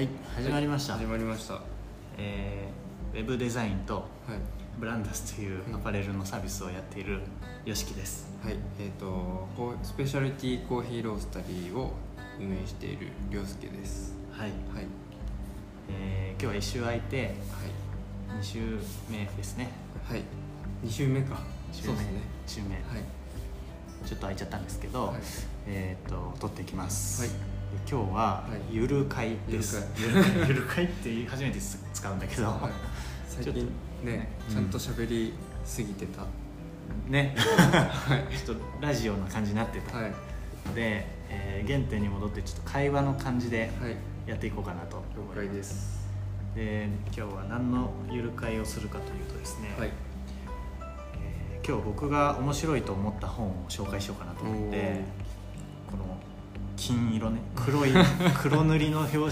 はい始まりました、始まりました。はえーウェブデザインとい。ブランダスというアパレルのサービスをやっている YOSHIKI です。はいえっ、とこうスペシャリティコーヒーロースタリーを運営している涼介です。はい、はい。えー今日は1週空いては2週目ですね。いはい。2週目か。週目そうですね。週目。はい。ちょっと空いちゃったんですけど、はい。えっ、と撮っていきます、はい。で今日ははい。ゆる会です、ゆゆる会ゆる会って初めて使うんだけど、はい。最近ねねちゃんと喋りすぎてた、ね。はい。ちょっとラジオな感じになってた。はい。ので、えー原点に戻ってちょっと会話の感じではいやっていこうかなと。了解です。で今日は何のゆる会をするかというとですね、はい。えー今日僕が面白いと思った本を紹介しようかなと思って金色ね。黒い 黒塗りの表紙に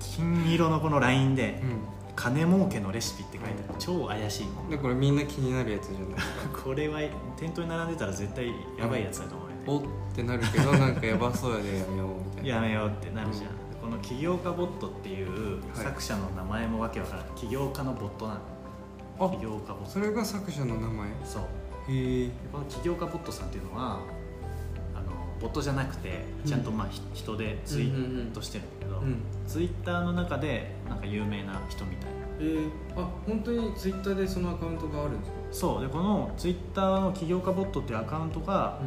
金色のこのラインでう「金儲けのレシピ」って書いてある。超怪しいでこれみんな気になるやつじゃない？これは店頭に並んでたら絶対やばいやつだと思うおってなるけど なんかやばそうやでやめようみたいな。やめようってなるじゃん、うん。この起業家ボットっていうはい。作者の名前もわけわからない起業家のボットなの。あ起業家ボット。それが作者の名前？そう。へえこの起業家ボットさんっていうのはボットじゃなくてちゃんとまあ、ひ人でツイートしてるんだけど、うん。ツイッターの中でなんか有名な人みたいな。えー、あ本当にツイッターでそのアカウントがあるんですか？そう。でこのツイッターの起業家ボットっていうアカウントが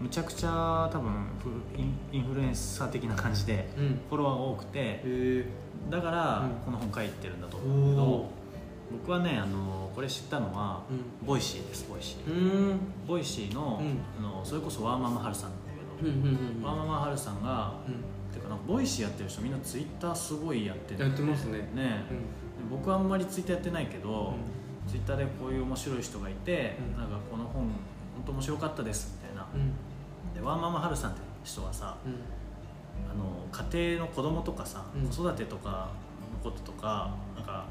むちゃくちゃ多分フインインフルエンサー的な感じでうん、うん、フォロワーが多くてえだからうん。この本書いてるんだと思うんだけど、お僕はねあのこれ知ったのは、う Voicyです Voicy、うん。 Voicyの,、うん。あのそれこそワーママはるさんなんだけど、うんうんうん。ワーママはるさんがてかなんか Voicy やってる人みんな Twitterすごいやってるやってますね。ね。うん。僕はあんまり Twitterやってないけど、うん。ツイッターでこういう面白い人がいて、うん。なんかこの本本当面白かったですみたいな。うん。でワーママはるさんって人はさうん。あの家庭の子供とかさ、うん。子育てとかのこととかなんか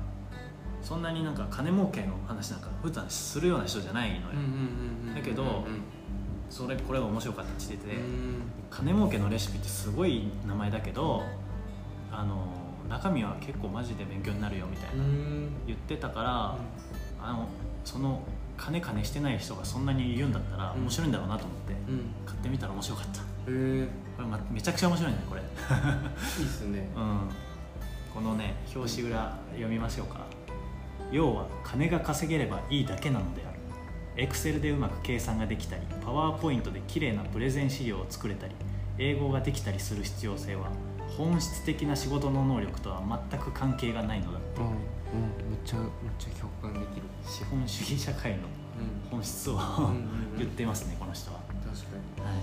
そんなになんか金儲けの話なんか普段するような人じゃないのよ、うんうんうんだけどうんそれこれが面白かったって言って金儲けのレシピってすごい名前だけどあの中身は結構マジで勉強になるよみたいな、うん。言ってたから、あのその金金してない人がそんなに言うんだったらうん。面白いんだろうなと思って、うん。買ってみたら面白かった。こえー、れ、ま、めちゃくちゃ面白いねこれ。いいっすね。うん。このね表紙裏読みましょうか。要は金が稼げればいいだけなのであるエクセルでうまく計算ができたりパワーポイントで綺麗なプレゼン資料を作れたり英語ができたりする必要性は本質的な仕事の能力とは全く関係がないのだうんうんめっちゃめっちゃ共感できる。資本主義社会のうん。本質をんうんうん。言ってますねこの人は、確かに。はい、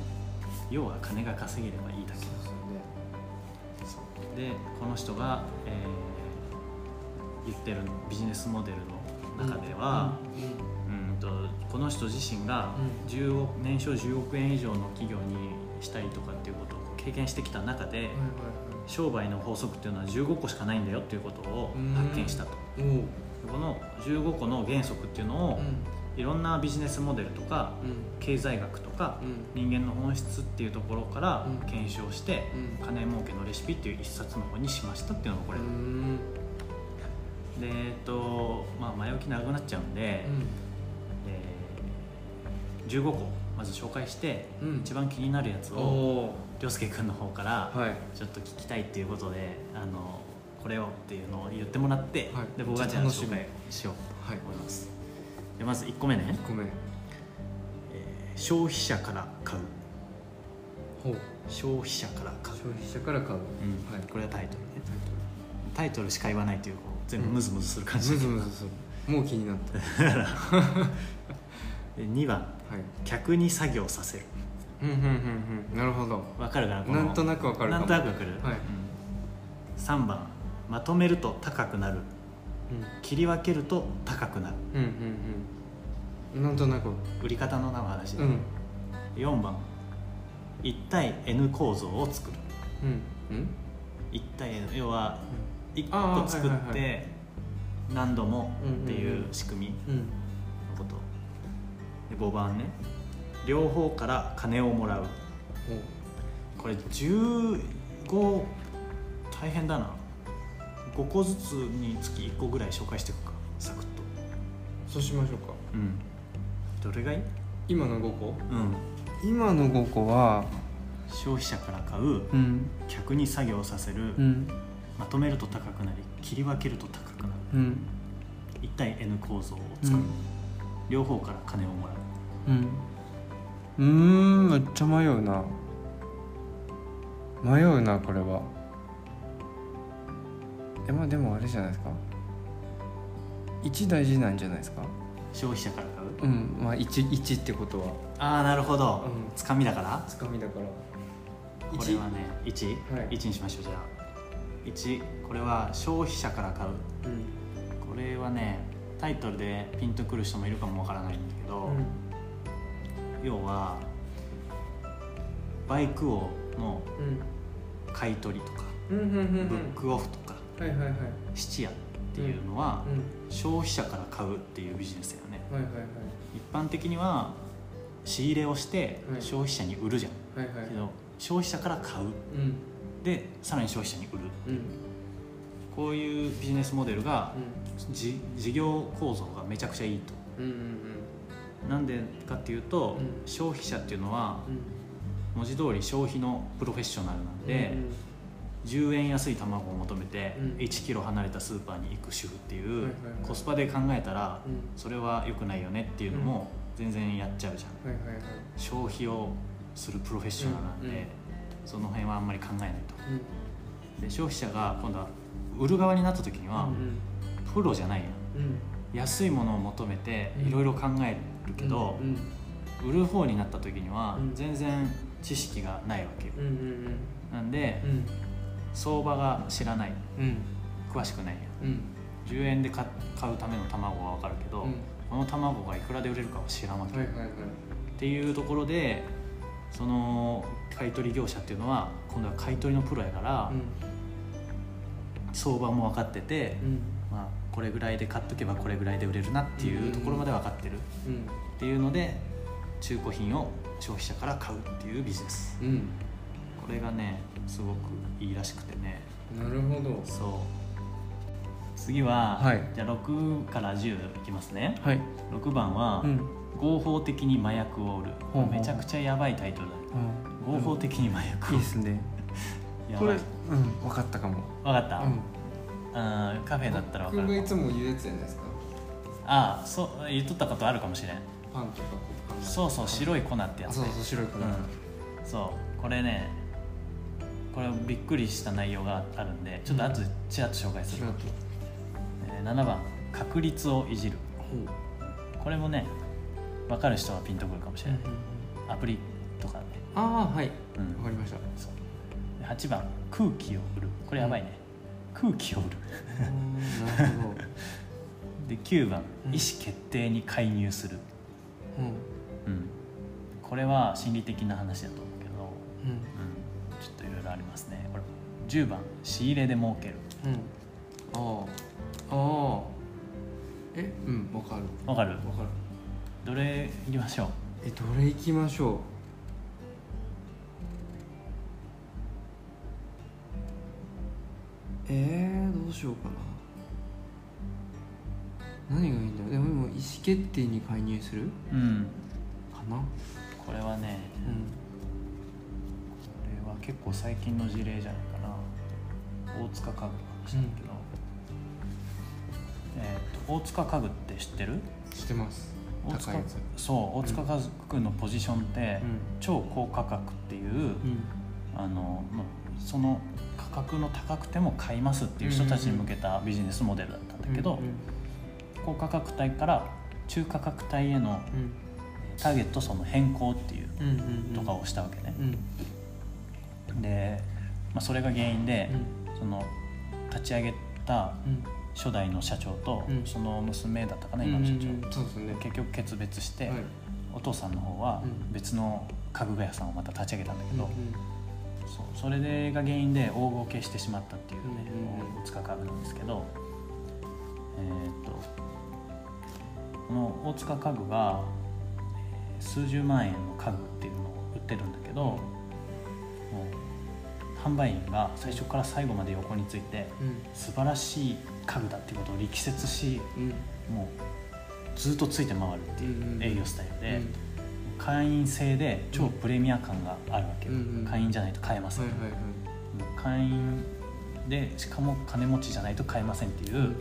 要は金が稼げればいいだけ。そうそう。ねでこの人が、えー言ってるビジネスモデルの中では、うんとこの人自身がう10億年商10億円以上の企業にしたりとかっていうことを経験してきた中で、商売の法則っていうのは15個しかないんだよっていうことを発見したと、この15個の原則っていうのを、うん。いろんなビジネスモデルとかうん。経済学とかうん。人間の本質っていうところからうん。検証して、うん。金儲けのレシピっていう一冊の本にしましたっていうのがこれ、うん。でえっとまあ前置き長くなっちゃうんで、えー15個まず紹介して、うん。一番気になるやつおをお涼介君の方からはい。ちょっと聞きたいっていうことであのこれをっていうのを言ってもらって、はい。で僕がじゃあ紹介しようはいと思います、でまず1個目ね、ごめんえー消費者から買う。ほう。消費者から買う、消費者から買う。うん。はい。これはタイトルね。タイトル。しか言わないという全部ムズムズする感じムだけど。ズムズする。もう気になった。で2番。はい客に作業させる。うんうんうんうん。なるほど。わかるかなこの。なんとなくわかるかなもんとなくわかる、はい。うん、3番。まとめると高くなる。うん。切り分けると高くなる。うんうんうん。なんとなく。売り方の話で、うん。4番。1対 N 構造を作る。うん。うん？1対 N 要は1あー個作っはいはいて何度もっていう仕組み。うんで5番ね。両方から金をもらう。これ15大変だな。5個ずつにつき1個ぐらい紹介していくか。サクッと。そうしましょうか。うん。どれがいい？今の5個？うん。今の5個は消費者から買う。うん。客に作業させる、うん。まとめると高くなり切り分けると高くなる。うん。1対 N 構造をう。作る、ん両方から金をもらう。うん。うーんめっちゃ迷うな。迷うなこれは。えまあでもあれじゃないですか。1大事なんじゃないですか。消費者から買う？うんまあ 1, 1ってことは。ああなるほど、うん。つかみだから？つかみだから。これはね 1?1、はい。1にしましょうじゃあ。1これは消費者から買う。うん。これはねタイトルでピンとくる人もいるかもわからないんだけど、要はバイク王のうん。買い取りとか、うんうんうんうん。ブックオフとか質屋っていうのは、うん。消費者から買うっていうビジネスだよね。一般的には仕入れをしてはい。消費者に売るじゃん、けど消費者から買う。うん。でさらに消費者に売るうんこういうビジネスモデルがじ事業構造がめちゃくちゃいいと。うんうんうん。なんでかっていうと、うん。消費者っていうのはうん。文字通り消費のプロフェッショナルなんで、10円安い卵を求めてうん。1キロ離れたスーパーに行く主婦っていうはいはいはい。コスパで考えたらうん。それは良くないよねっていうのも全然やっちゃうじゃん。はいはいはい。消費をするプロフェッショナルなんで、うんうん。その辺はあんまり考えないと。うん。で消費者が今度は売る側になった時には、うん。プロじゃないやん。うん。安いものを求めてうん。いろいろ考えるけどう、ん。売る方になった時にはうん。全然知識がないわけよ。うんうんなんでうん。相場が知らない。うん。詳しくないやん。うん。10円で買買うための卵は分かるけど、うん。この卵がいくらで売れるかは知らんわけ、はいっていうところでその買い取り業者っていうのは今度は買い取りのプロやから、相場も分かってて、うん。まあ、これぐらいで買っとけばこれぐらいで売れるなっていうところまで分かってるうん。っていうので中古品を消費者から買うっていうビジネス。うん。これがねすごくいいらしくてね。なるほど。そう。次は、はい。じゃあ6から10いきますね。はい。6番は、うん。合法的に麻薬を売る。ほうほうめちゃくちゃやばいタイトルだね。合法的に麻薬を。いいですね。やばい。これうん分かったかも分かった、うん。カフェだったら分かる僕がいつも言うやつじゃないですか？ああそう言っとったことあるかもしれん。パンとかそうそう白い粉ってやつね。あそうそう白い粉。うん、そうこれねこれびっくりした内容があるんでちょっと後でちらっと紹介する、えー7番確率をいじる。これもね分かる人はピンとくるかもしれない、アプリとかね、ああはい。うん。わかりました。そう。で8番空気を売るこれやばいね、空気を売るなるほど。で9番、うん。意思決定に介入する、うん。うん、これは心理的な話だと思うけど、うん。うん、ちょっといろいろありますね。これ10番。仕入れで儲ける。うん。ああああえ？うんわかる。わかる？わかる。どれいきましょう？えどれいきましょえー、どうしようかな。何がいいんだろう。でも今意思決定に介入する？うん。かな？これはねうん。これは結構最近の事例じゃないかな。大塚家具の話だけど、えーと大塚家具って知ってる？知ってます。大塚高いやつ。そう大塚家具のポジションって、うん。超高価格っていう、うん。あのまその価格の高くても買いますっていう人たちに向けたビジネスモデルだったんだけど、高価格帯から中価格帯へのうん。ターゲットその変更っていうとかをしたわけね。う、ん。で、まあ、それが原因でう、ん。その立ち上げたうん。初代の社長と、うん。その娘だったかな今の社長、結局決別して、はい。お父さんの方はうん。別の家具屋さんをまた立ち上げたんだけど、そうそれでが原因で大ごけしてしまったっていうね、うんうんうん大塚家具なんですけどえーっとこの大塚家具がえー数十万円の家具っていうのを売ってるんだけど、もう販売員が最初から最後まで横についてうん素晴らしい家具だっていうことを力説しうん。もうずっとついて回るっていううんうん営業スタイルで、会員制で超プレミア感があるわけよ、うんうん。会員じゃないと買えません、はいはいはい会員でしかも金持ちじゃないと買えませんっていう、うん。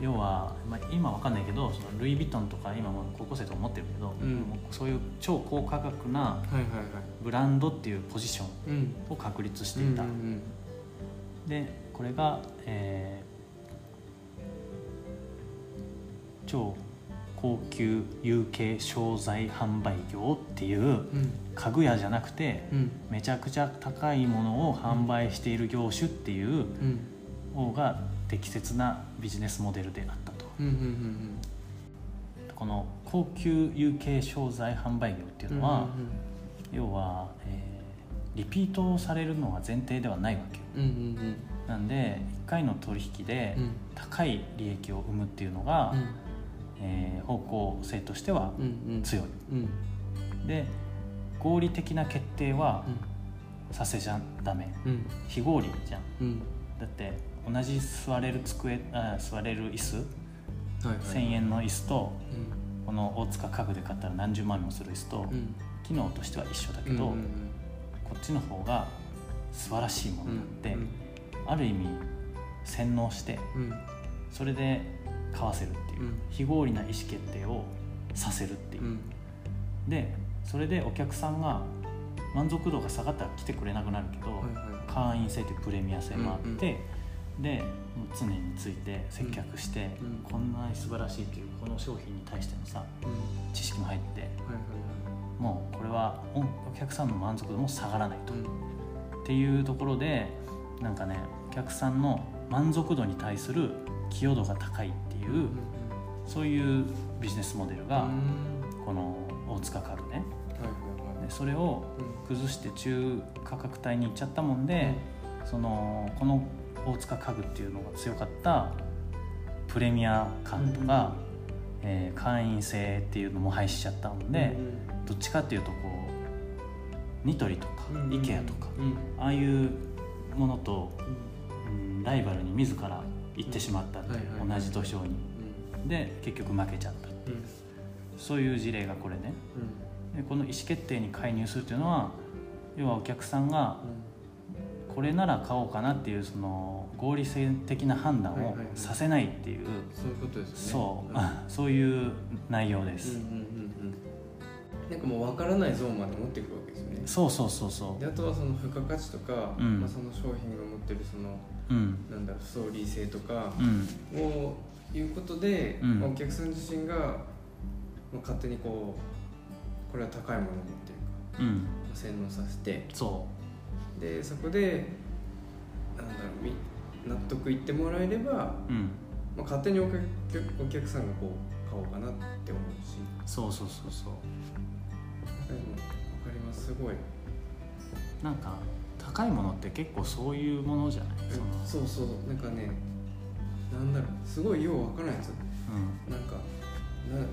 要は、まあ、今わかんないけどそのルイ・ヴィトンとか今も高校生とか持ってるけど、うん。そういう超高価格なブランドっていうポジションうん。を確立していた、うんうん。でこれが、えー超高級有形商材販売業っていううん。家具屋じゃなくてうん。めちゃくちゃ高いものを販売している業種っていううん。方が適切なビジネスモデルであったと。この高級有形商材販売業っていうのは、要は、えーリピートされるのが前提ではないわけなんで1回の取引でうん。高い利益を生むっていうのが、うんえー方向性としてはうんうん。強い。うん。で合理的な決定はさせちゃダメ。うん。非合理じゃん。うん。だって同じ座れる机あ座れる椅子はいはい1000円の椅子とうん。この大塚家具で買ったら何十万もする椅子とうん。機能としては一緒だけど、うんうんこっちの方が素晴らしいものうんがあって、うんある意味洗脳してうん。それで買わせるっ非合理な意思決定をさせるっていう。う、ん。でそれでお客さんが満足度が下がったら来てくれなくなるけど、はいはい。会員制というプレミア性もあって、でもう常について接客して、うん。こんなに素晴らしいというこの商品に対してのさうん。知識も入ってはいはいもうこれはおお客さんの満足度も下がらないと、はいっていうところでなんかねお客さんの満足度に対する寄与度が高いっていう、うんそういうビジネスモデルがうん。この大塚家具ね。それをうん崩して中価格帯に行っちゃったもんで、そのこの大塚家具っていうのが強かったプレミア感とか、えー会員制っていうのも廃止しちゃったもんで、どっちかっていうとこうニトリとか、うん IKEA とかうん。ああいうものと、うん。うんライバルに自ら行ってしまったって同じ土俵にで結局負けちゃったうんう。ん。そういう事例がこれね。でこの意思決定に介入するというのは要はお客さんがこれなら買おうかなっていうその合理性的な判断をはいはいはい。させないっていう、そういうことですね。そう、ん。そういう内容です、うんうんうんうん。なんかもう分からないゾーンまで持っていくわけですよね。そうそうそうそであとはその付加価値とか、うん。まあ、その商品が持ってるそのううん。なんだろうストーリー性とかうん。をいうことで、うん。まあお客さん自身が、まあ、勝手にこうこれは高いものってるか、うん。まあ洗脳させてそでそこでなんだろうみ納得いってもらえれば、まううんあ、勝手にお客お客さんがこう買おうかなって思うし。そうそうそうそう。でも分かります。すごい。なんか高いものって結構そういうものじゃない？その。そうそう。なんかねなんだろう。すごいよう分からないんですようん。なんかな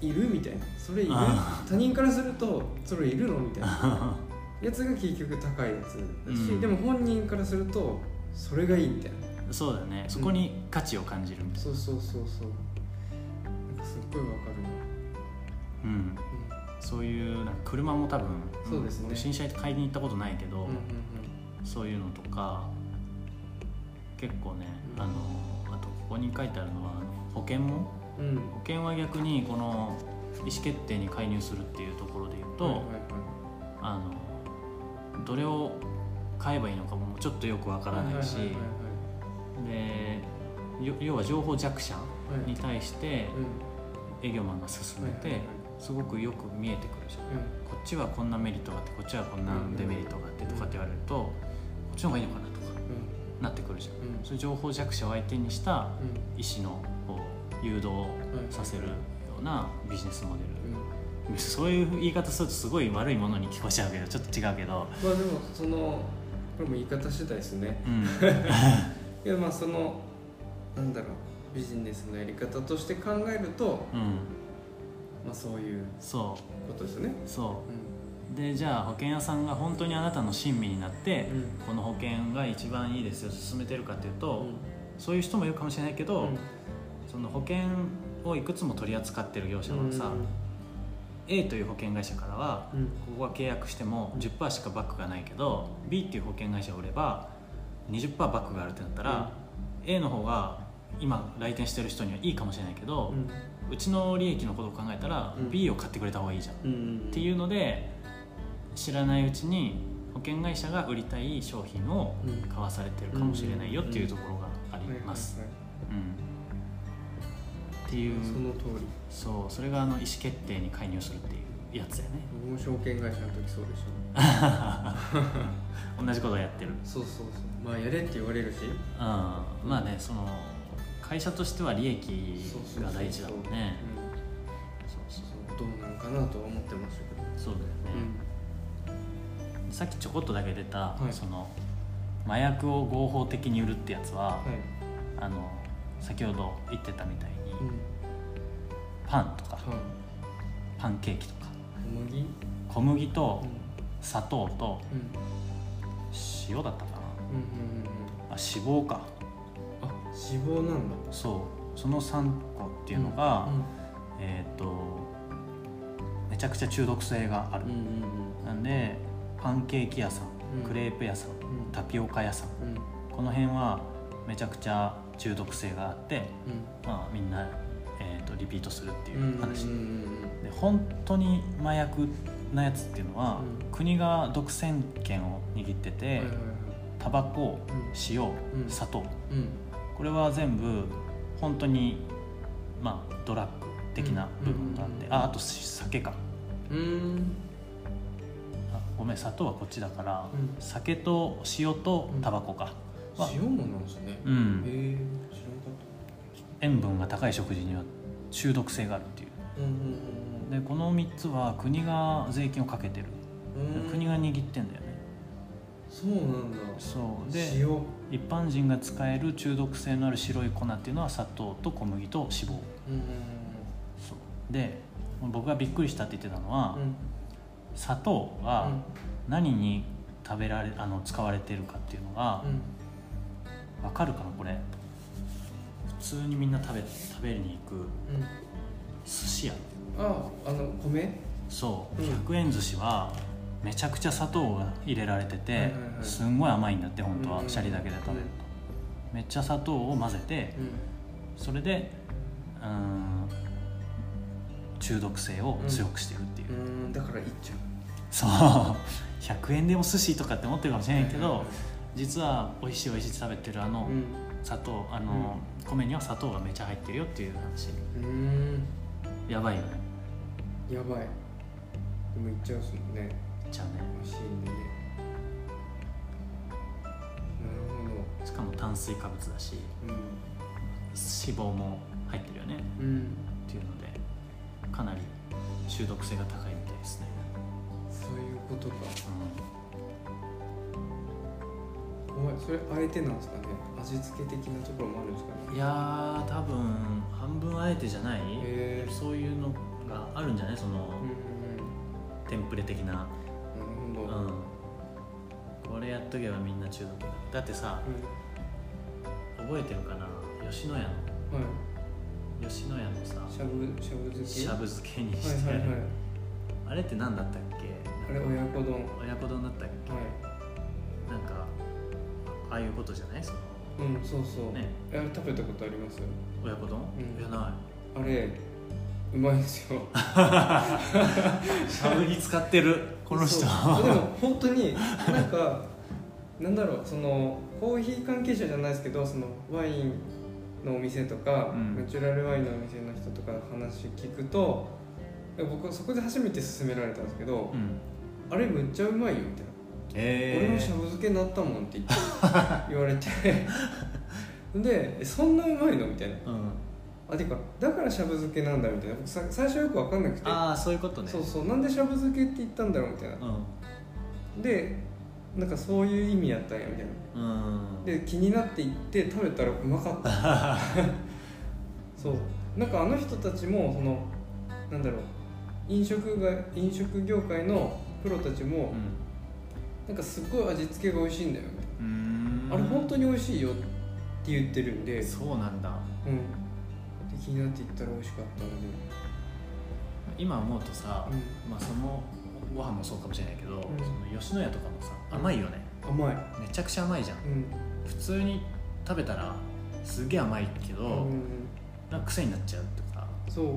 いるみたいな。それいる？あ他人からするとそれいるの？みたいな。やつが結局高いやつだし、うん。でも本人からするとそれがいいみたいな。そうだよね。そこに価値を感じるみたいそうそうそうそう。なんかすっごい分かるな、なうん。そういうなんか車も多分そうですね。俺新車買いに行ったことないけど、うん、うん。そういうのとか結構ね、うんあのあとここに書いてあるのは保険もうん。うん保険は逆にこの意思決定に介入するっていうところで言うと、はいはいはい。あのどれを買えばいいのかもちょっとよくわからないし、はいはいはいでよ要は情報弱者はい。はいに対してうん。営業マンが進めてはいはいはい。すごくよく見えてくるじゃん。こっちはこんなメリットがあってこっちはこんなデメリットがあってとかって言われるとこっちの方がいいのかなとか。うんなってくるじゃん。うん。そういう情報弱者を相手にしたうん。意思のこう誘導させるようなビジネスモデル。うん。そういう言い方するとすごい悪いものに聞こえちゃうけどちょっと違うけどまあでもそのこれも言い方次第ですね。うん。いやまあそのなんだろうビジネスのやり方として考えるとうん。まあそういうそことですよね。う。そうでじゃあ保険屋さんが本当にあなたの親身になって、うん。この保険が一番いいですよ進めてるかっていうと、うん。そういう人もいるかもしれないけど、うん。その保険をいくつも取り扱ってる業者はさ、A という保険会社からはうん。ここは契約しても10%しかバックがないけど B っていう保険会社を売れば20%バックがあるってなったら、A の方が今来店してる人にはいいかもしれないけど、うちの利益のことを考えたら、うん。B を買ってくれた方がいいじゃんっていうので知らないうちに保険会社が売りたい商品を買わされてるかもしれないよっていうところがあります、っていうその通りそうそれがあの意思決定に介入するっていうやつやね僕も証券会社の時そうでしょ同じことをやってるそうそうそうまあやれって言われるしうんまあねその会社としては利益が大事だもんねそうそうそうどうなんかなとは思ってましたけどそうだよね、さっきちょこっとだけ出た、はい。その麻薬を合法的に売るってやつは、はい。あの先ほど言ってたみたいに、うん。パンとかはい。パンケーキとか小麦？小麦とうん。砂糖とうん。塩だったかな。あ脂肪か。あ脂肪なんだ。そう。その3個っていうのが、えっ、とめちゃくちゃ中毒性がある。なんでパンケーキ屋さんうん。クレープ屋さんうん。タピオカ屋さん。この辺はめちゃくちゃ中毒性があって、うん。まあ、みんな、えー、とリピートするっていう話、で本当に麻薬なやつっていうのは、うん。国が独占権を握ってて、タバコうん。塩、うん。砂糖。うん。これは全部本当にまあドラッグ的な部分があって、うんああと酒かごめん砂糖はこっちだから、うん。酒と塩とタバコか、は塩もなんですね。うん。へえ知らなかっ塩分が高い食事には中毒性があるっていう。たうんうんでこの3つは国が税金をかけてる、うん。うん国が握ってんだよね。そうなんだ。そう。で塩。一般人が使える中毒性のある白い粉っていうのは砂糖と小麦と脂肪。うんうんそう。で僕がびっくりしたって言ってたのは、うんうん砂糖が何に食べられあの使われてるかっていうのがうん。分かるかなこれ。普通にみんな食べ食べに行くうん。寿司屋。ああの米？そう、うん。100円寿司はめちゃくちゃ砂糖が入れられてて、すんごい甘いんだって本当は、うん。シャリだけで食べると、めっちゃ砂糖を混ぜてうん。それでうーん中毒性を強くしてるっていう、うんだからいっちゃうそう100円でも寿司とかって思ってるかもしれないけど、実は美味しい美味しいって食べてるあのうん。砂糖あの、米には砂糖がめちゃ入ってるよっていう話。うん。やばいよね。やばい。でもいっちゃうっすもんね。じゃあね。マシーンでね。なるしかも炭水化物だしほど脂肪も入ってるよね。うんうん。っていうのでかなり中毒性が高いみたいですね、そういうことか。う怖いそれあえてなんですかね？味付け的なところもあるんですかね？ん、いやー多分半分あえてじゃない、へえそういうのがあるんじゃない？その、うんうんテンプレ的な、うんなるほど、うん、これやっとけばみんな中毒だ。だってさ覚えてるかな？吉野家の。うんはい。吉野家のさしゃぶしゃぶ漬け？しゃぶ漬けにして、はいはいはい。あれって何だったっけ？あれ親子丼。はい親子丼だったっけ？なんかああいうことじゃない？そのうんそうそう、ね。あれ食べたことあります？親子丼、うん。いやなあれうまいんですよ。いしゃぶに使ってるこの人。でも本当になんかなんだろうそのコーヒー関係者じゃないですけどそのワインのお店とか、うん。ナチュラルワインのお店の人とかの話聞くと僕そこで初めて勧められたんですけど、うんあれむっちゃうまいよみたいな、え俺もしゃぶ漬けになったもんって言って言われて でえそんなうまいの？みたいなうん、あてかだからしゃぶ漬けなんだみたいな僕さ最初よく分かんなくてああそういうことね。そうそうなんでしゃぶ漬けって言ったんだろう？みたいなうん。でなんかそういう意味やったんやみたいなうん。で気になって行って食べたらうまかった。そう。なんかあの人たちもそのなんだろう飲食が飲食業界のプロたちも、なんかすごい味付けが美味しいんだよあれ本当に美味しいよって言ってるんで、そうなんだ。うん、で気になって行ったら美味しかったので、今思うとさ、うまあそのご飯もそうかもしれないけど、ん。その吉野家とかもさ甘いよね。ん、甘い、めちゃくちゃ甘いじゃん。うん。普通に食べたらすげえ甘いけど、うんなんか癖になっちゃうとかそう。で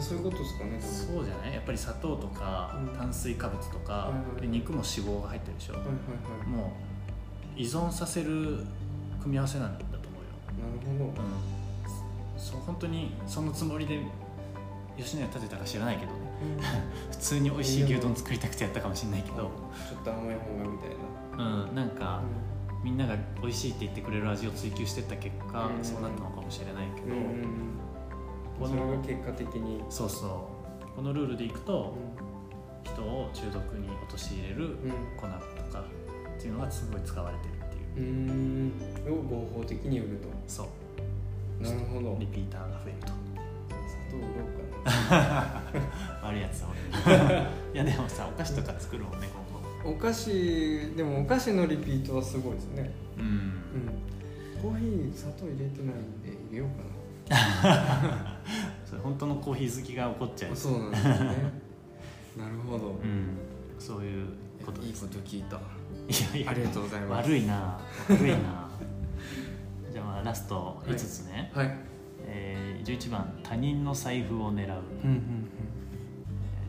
そういうことですかねそうじゃない？やっぱり砂糖とか、うん。炭水化物とか、で肉も脂肪が入ってるでしょ、はいはいはい。もう依存させる組み合わせなんだと思うよ、なるほど。うん、そう本当にそのつもりで吉野家建てたか知らないけどね。うん。普通に美味しい牛丼作りたくてやったかもしれないけど、ちょっと甘い方がみたいな、うん、なんか、みんなが美味しいって言ってくれる味を追求してった結果、うん。そうなったのかもしれないけど、うんうんうん、このそれが結果的に、そうそう。このルールでいくと人を中毒に陥れるうん。粉とかっていうのがすごい使われてるっていう。うん。を合法的に売ると。そう。なるほど。リピーターが増えると。砂糖売ろうか悪い やつだ俺 いやでもさお菓子とか作るもんね今後。なお菓子でもお菓子のリピートはすごいですねうんうんコーヒー砂糖入れてないんで入れようか それ本当のコーヒー好きが怒っちゃうなそうなんですよね。なるほど、うん。そういうこといいですこと聞いた。いやいや。ありがとうございます。悪いな。悪いな。じゃあまあラスト5つね、はい。えー11番他人の財布を狙う、うんうん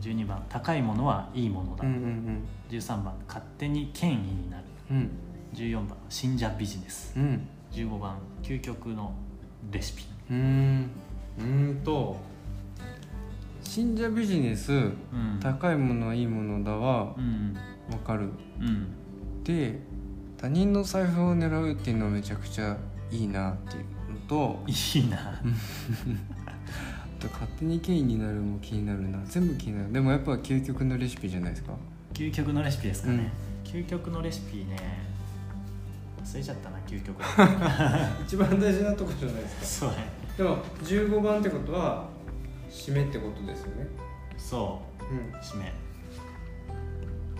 えー12番高いものはいいものだ、うんうん13番勝手に権威になる。うん。14番信者ビジネス。うん。15番究極のレシピうん。うんと信者ビジネスうん。高いものはいいものだはうん。わかる。うん。で他人の財布を狙うっていうのはめちゃくちゃいいなっていうのといいな。あと勝手に権威になるも気になるな。全部気になる。でもやっぱ究極のレシピじゃないですか。究極のレシピですかね、究極のレシピね。忘れちゃったな究極 一番大事なとこじゃないですそうね。かでも15番ってことは締めってことですよね。そう。うん。締め。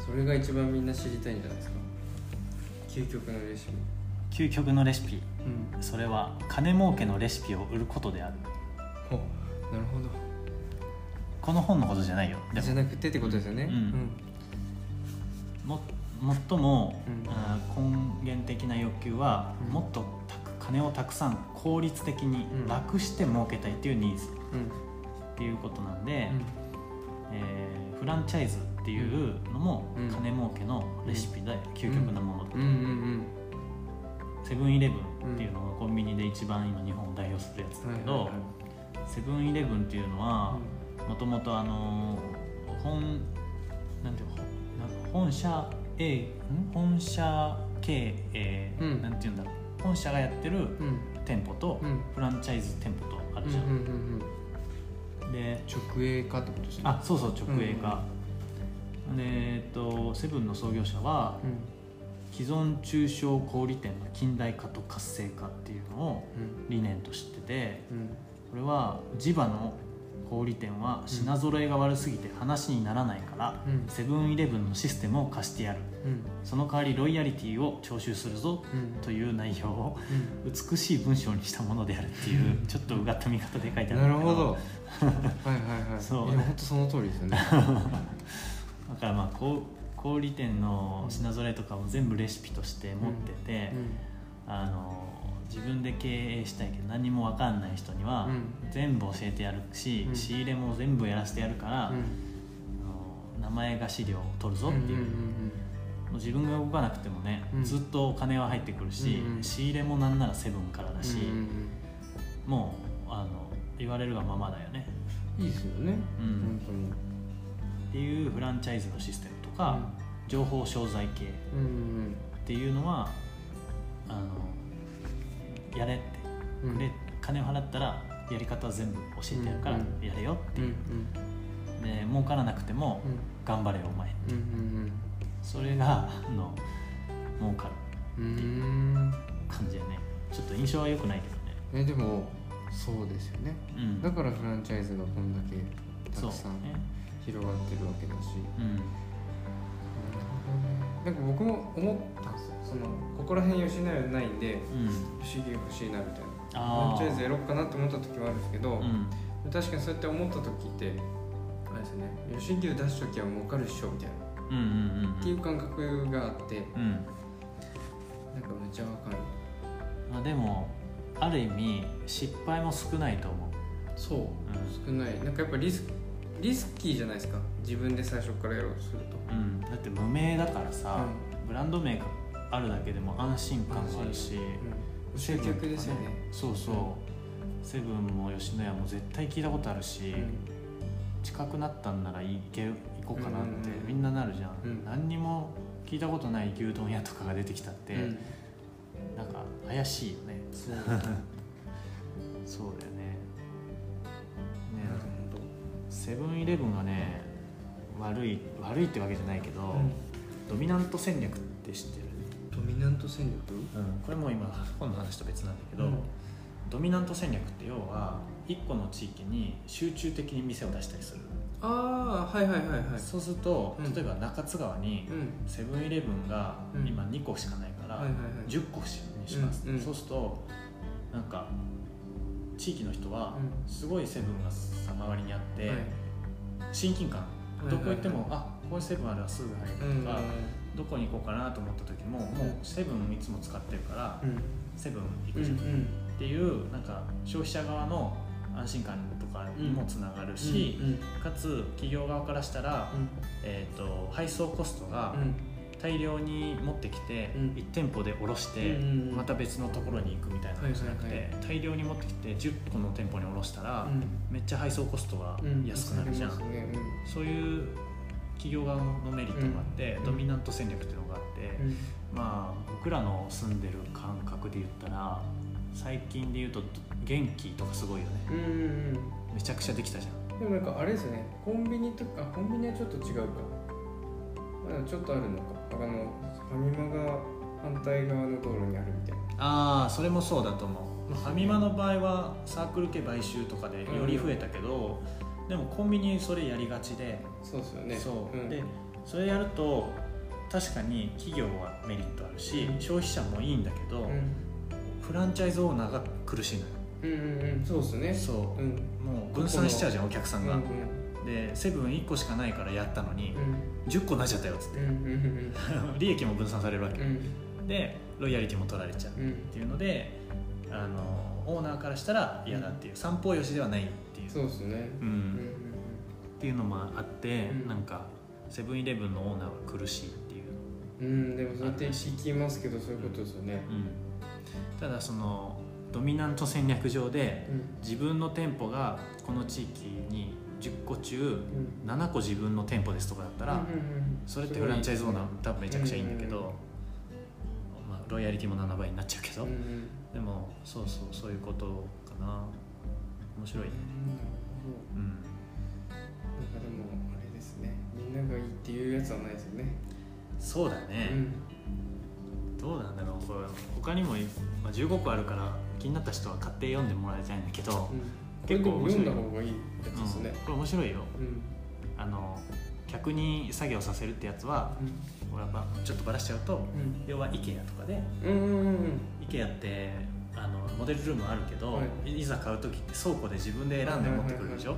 それが一番みんな知りたいんじゃないですか究極のレシピ。究極のレシピ。うん。それは金儲けのレシピを売ることである。ほなるほど。この本のことじゃないよ。でじゃもなくてってことですよね。うん。も最も、うん。あー根源的な欲求は、うん。もっと金をたくさん効率的にうん。楽して儲けたいっていうニーズっうん。ていうことなんで、うん。えーフランチャイズっていうのもうん。金儲けのレシピで究極なものだとセブンイレブンっていうのがコンビニで一番今日本を代表するやつうんだけど、セブンイレブンっていうのはもともとあの本なんていう本社 A ん。本社経営、うん。なんていうんだろう本社がやってるうん。うん店舗とうん。フランチャイズ店舗とあるじゃん、うんうんうんで直営化ってことですね。あそうそう直営化、でえっとセブンの創業者はうん。既存中小小売店の近代化と活性化っていうのをうん。理念としててうん。これは地場の小売店は品揃えが悪すぎて話にならないから、うん。セブンイレブンのシステムを貸してやる。うん。その代わりロイヤリティを徴収するぞうん。という内容をうん。美しい文章にしたものであるっていうちょっとうがった見方で書いてあるんなるほど。はいはいはい。そう。いや本当その通りですよね。だからまあ小小売店の品揃えとかも全部レシピとして持ってて、あの自分で経営したいけど何も分かんない人にはうん。全部教えてやるし、うん。仕入れも全部やらせてやるから、うん。あの名前が資料を取るぞっていう,、んんもう自分が動かなくてもね、うん。ずっとお金は入ってくるし、うんうん仕入れもなんならセブンからだし、うんうんもうあの言われるがままだよね。うんいいですよね。うん。本当に。っていうフランチャイズのシステムとか、情報商材系っうんうん。ていうのはあのやれって。うん。くれ、金を払ったらやり方は全部教えてやるからやれよってう。んいう、で儲からなくても頑張れよお前う。んうんそれがあの儲かる。うんうん。感じやね。ちょっと印象は良くないけどね。えでもそうですよね。うん。だからフランチャイズがこんだけたそうくさんね。広がってるわけだし。うん。なんか僕も思ったんですよそのここら辺吉野家ないんでうん。吉牛欲しいなみたいな。あとりあえずやろうかなって思った時もあるんですけど、うん。確かにそうやって思った時ってあれですね吉牛出す時は儲かるっしょみたいな、うんうんうんっていう感覚があってうん。なんかめっちゃわかる。まあでもある意味失敗も少ないと思う。そう、ん。少ない。なんかやっぱリスリスキーじゃないですか？自分で最初からやろうとすると。うん、だって無名だからさ、ブランド名があるだけでも安心感があるしうん、集客ですよねそうそう、セブンも吉野家も絶対聞いたことあるし、近くなったん。なら行け行こうかなってみん。ななるじゃん、何にも聞いたことない牛丼屋とかが出てきたって、うなん。か怪しいよねそうだよねねセブンイレブンがね悪い悪いってわけじゃないけ、ど、ドミナント戦略って知ってる、ドミナント戦略？これも今本の話と別なんだけど、うん。ドミナント戦略って要は1個の地域に集中的に店を出したりする、ああはいはいはいはい。そうするとうん。例えば中津川にうん。セブンイレブンがうん。今2個しかないからはいはいはい。10個にします、うんうん。そうするとなんか地域の人はうすごいセブンがさ周りにあって、はい。親近感。いどこ行っても、はいあここにセブンあるわすぐ入うんるとか、どこに行こうかなと思った時も、もうセブンいつも使ってるから、うん。セブン行うんくじゃん、っうん。ていうなんか消費者側の安心感とかにもつながるし、うんかつ企業側からしたら、うん。えー、と配送コストがうん。大量に持ってきて、うん。1店舗で卸して、また別のところに行くみたいなのじゃなくて、大量に持ってきて10個の店舗に卸したら、うん。めっちゃ配送コストがうん安くなるじゃん、そういう企業側のメリットがあって、うん。ドミナント戦略っていうのがあって、うん。まあ僕らの住んでる感覚で言ったら最近で言うと元気とかすごいよね。うんうんうん。めちゃくちゃできたじゃん。でもなんかあれですよね。コンビニとかあコンビニはちょっと違うか。ちょっとあるのか。あのファミマが反対側の道路にあるみたいな。ああそれもそうだと思う、ファミマの場合はサークル系買収とかでより増えたけど、でもコンビニそれやりがちで、そうですよね。そう、ん、でそれやると確かに企業はメリットあるし、うん。消費者もいいんだけど、うん。フランチャイズオーナーが苦しいのよ。うんうんうん。そうですね。そう。うん。もう分散しちゃうじゃんお客さんが、うんでセブン1個しかないからやったのにうん。10個になっちゃったよっつって。うんうんうん 利益も分散されるわけ、うん。でロイヤリティも取られちゃうっうんていうのであのオーナーからしたら嫌だっていう。三方よしではないいう。そうですね。うん。うん。っていうのもあって、うん。なんかセブンイレブンのオーナーは苦しいっていう、うんうんでもそうやって聞きますけどそういうことですよね。うん、ただそのドミナント戦略上でうん。自分の店舗がこの地域に10個中うん。7個自分の店舗ですとかだったら、それってフランチャイズオーナーす多分めちゃくちゃいいんだけど、まあ、ロイヤリティも7倍になっちゃうけど、でもそうそうそういうことかな面白いね。うん。なんかでもあれですね。みんながいいっていうやつはないですよね。そうだね、どうなんだろうこれ他にも、まあ、15個あるから気になった人は買って読んでもらいたいんだけど、うん。結構面白い読んだ方がいいやつですね。うん。これ面白いよ。うん。あの客に作業させるってやつは俺はまあちょっとバラしちゃうとうん。要は IKEA とかでうんうんうんうん。IKEA ってあのモデルルームあるけど、、はい。ざ買う時って倉庫で自分で選んで持ってくるでしょ、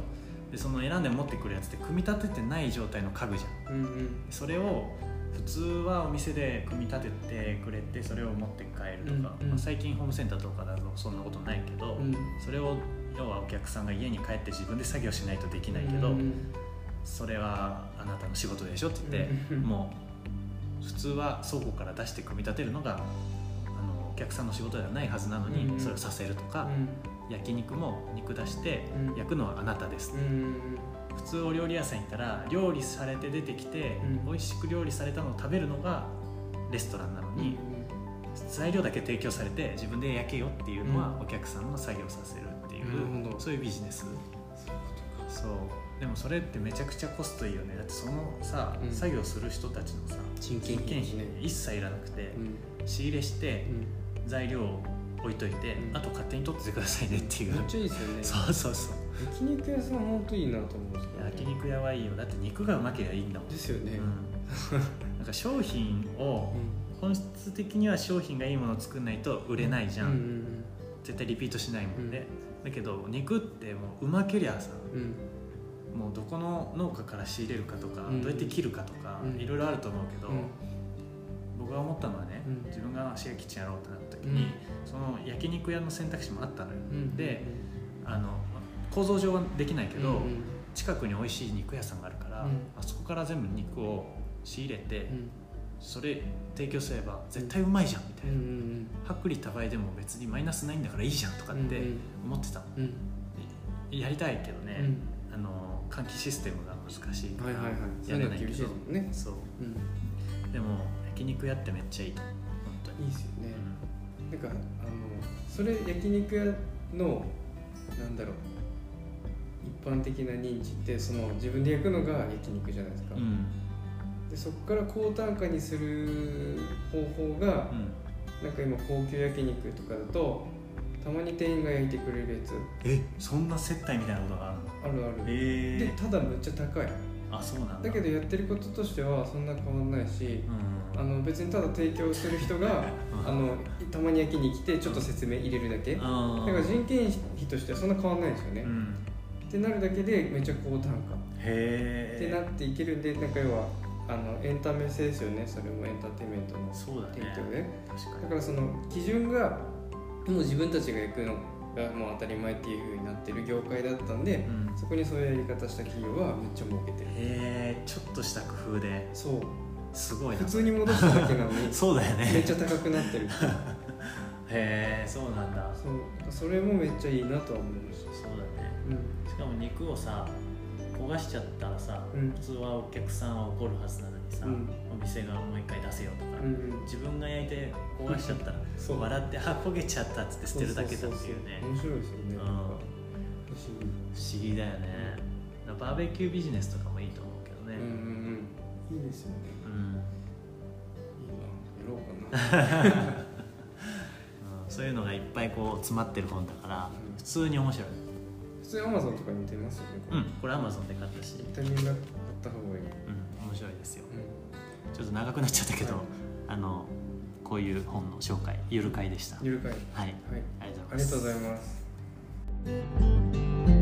でその選んで持ってくるやつって組み立ててない状態の家具じゃん。うんうん。それを普通はお店で組み立ててくれてそれを持って帰るとか、うんうん。まあ、最近ホームセンターとかだとそんなことないけど、うん。それを要はお客さんが家に帰って自分で作業しないとできないけど、うんそれはあなたの仕事でしょって言って、うん。もう普通は倉庫から出して組み立てるのが客さんの仕事ではないはずなのに、うん。それをさせるとか、うん。焼肉も肉出してうん。焼くのはあなたです、うん。普通お料理屋さん行ったら料理されて出てきて、うん。美味しく料理されたのを食べるのがレストランなのに、材料だけ提供されて自分で焼けよっていうのはうん。お客さんの作業させるっていう、そういうビジネス。そうでもそれってめちゃくちゃコストいいよね。だってそのさ、うん。作業する人たちのさ人件費人件費一切いらなくて、うん。仕入れしてうん材料を置いといて、うん。あと勝手に取っててくださいねっていう。めっちゃいいですよね。そうそうそう。焼肉屋さん本当いいなと思うんですけどね。焼肉屋はいいよだって肉がうまければいいんだもん。ですよね。うん。なんか商品を本質的には商品がいいものを作んないと売れないじゃん、うんうん絶対リピートしないもんね、だけど肉ってもううまけりゃさうんうん。もうどこの農家から仕入れるかとか、うん。どうやって切るかとか、うん。いろいろあると思うけど、うん僕が思ったのはね、うん。自分がシェアキッチンやろうってなった時に、その焼肉屋の選択肢もあったのよ、うん。であの構造上はできないけど、うん。うん近くに美味しい肉屋さんがあるから、うん。あそこから全部肉を仕入れて、うん。それ提供すれば絶対うまいじゃんみたいな、うん薄利多売でも別にマイナスないんだからいいじゃんとかって思ってたやりたいけどね、うん。あの換気システムが難しいからはいはいはい。やれないそういうの厳しいですもんね。そう。うん。でも焼肉屋ってめっちゃいい。本当にいいですよね。うなんかあのそれ焼肉屋のなんだろう。一般的な認知ってその自分で焼くのが焼肉じゃないですか、んうん。でそこから高単価にする方法が、なんか今高級焼肉とかだとたまに店員が焼いてくれるやつ。えそんな接待みたいなことがあるの？あるある、へえ。でただむっちゃ高い。あそうなんだ。だけどやってることとしてはそんな変わんないしうんあの別にただ提供する人がうん。あのたまに焼きに来てちょっと説明入れるだけ。だあから人件費としてはそんな変わんないんですよね、うん。ってなるだけでめっちゃ高単価。へえってなっていけるんでなんか要はあのエンタメ性ですよね。それもエンターテインメントのそうだ提供ねで、だからその基準がもう自分たちが焼くのがもう当たり前っていう風になってる業界だったんでうん。そこにそういうやり方した企業はめっちゃ儲けてる。へえちょっとした工夫で。そうすごいな。普通に戻しただけなのに そうだよね。めっちゃ高くなってる へえそうなんだ。そうそれもめっちゃいいなとは思いました。そうだね。うん。しかも肉をさ焦がしちゃったらさ、うん。普通はお客さんは怒るはずなのにさ、うん。お店がもう一回出せよとか、うん自分が焼いて焦がしちゃったらそう。笑ってあ焦げちゃったっつって捨てるだけだっていうね。面白いですよね不思議。だよね。バーベキュービジネスとかもいいと思うけどね。うんうんうん。いいですよねろうかな。うん。そういうのがいっぱいこう詰まってる本だからうん。普通に面白い。普通にアマゾンとかに出ますよねこれ。うんこれアマゾンで買ったし。ビタミ買った方がいい。うん面白いですよ。うちょっと長くなっちゃったけど、はい。あのこういう本の紹介ゆる会でした。んゆるかい。はい。はい。ありがとうあございます。りがとうございます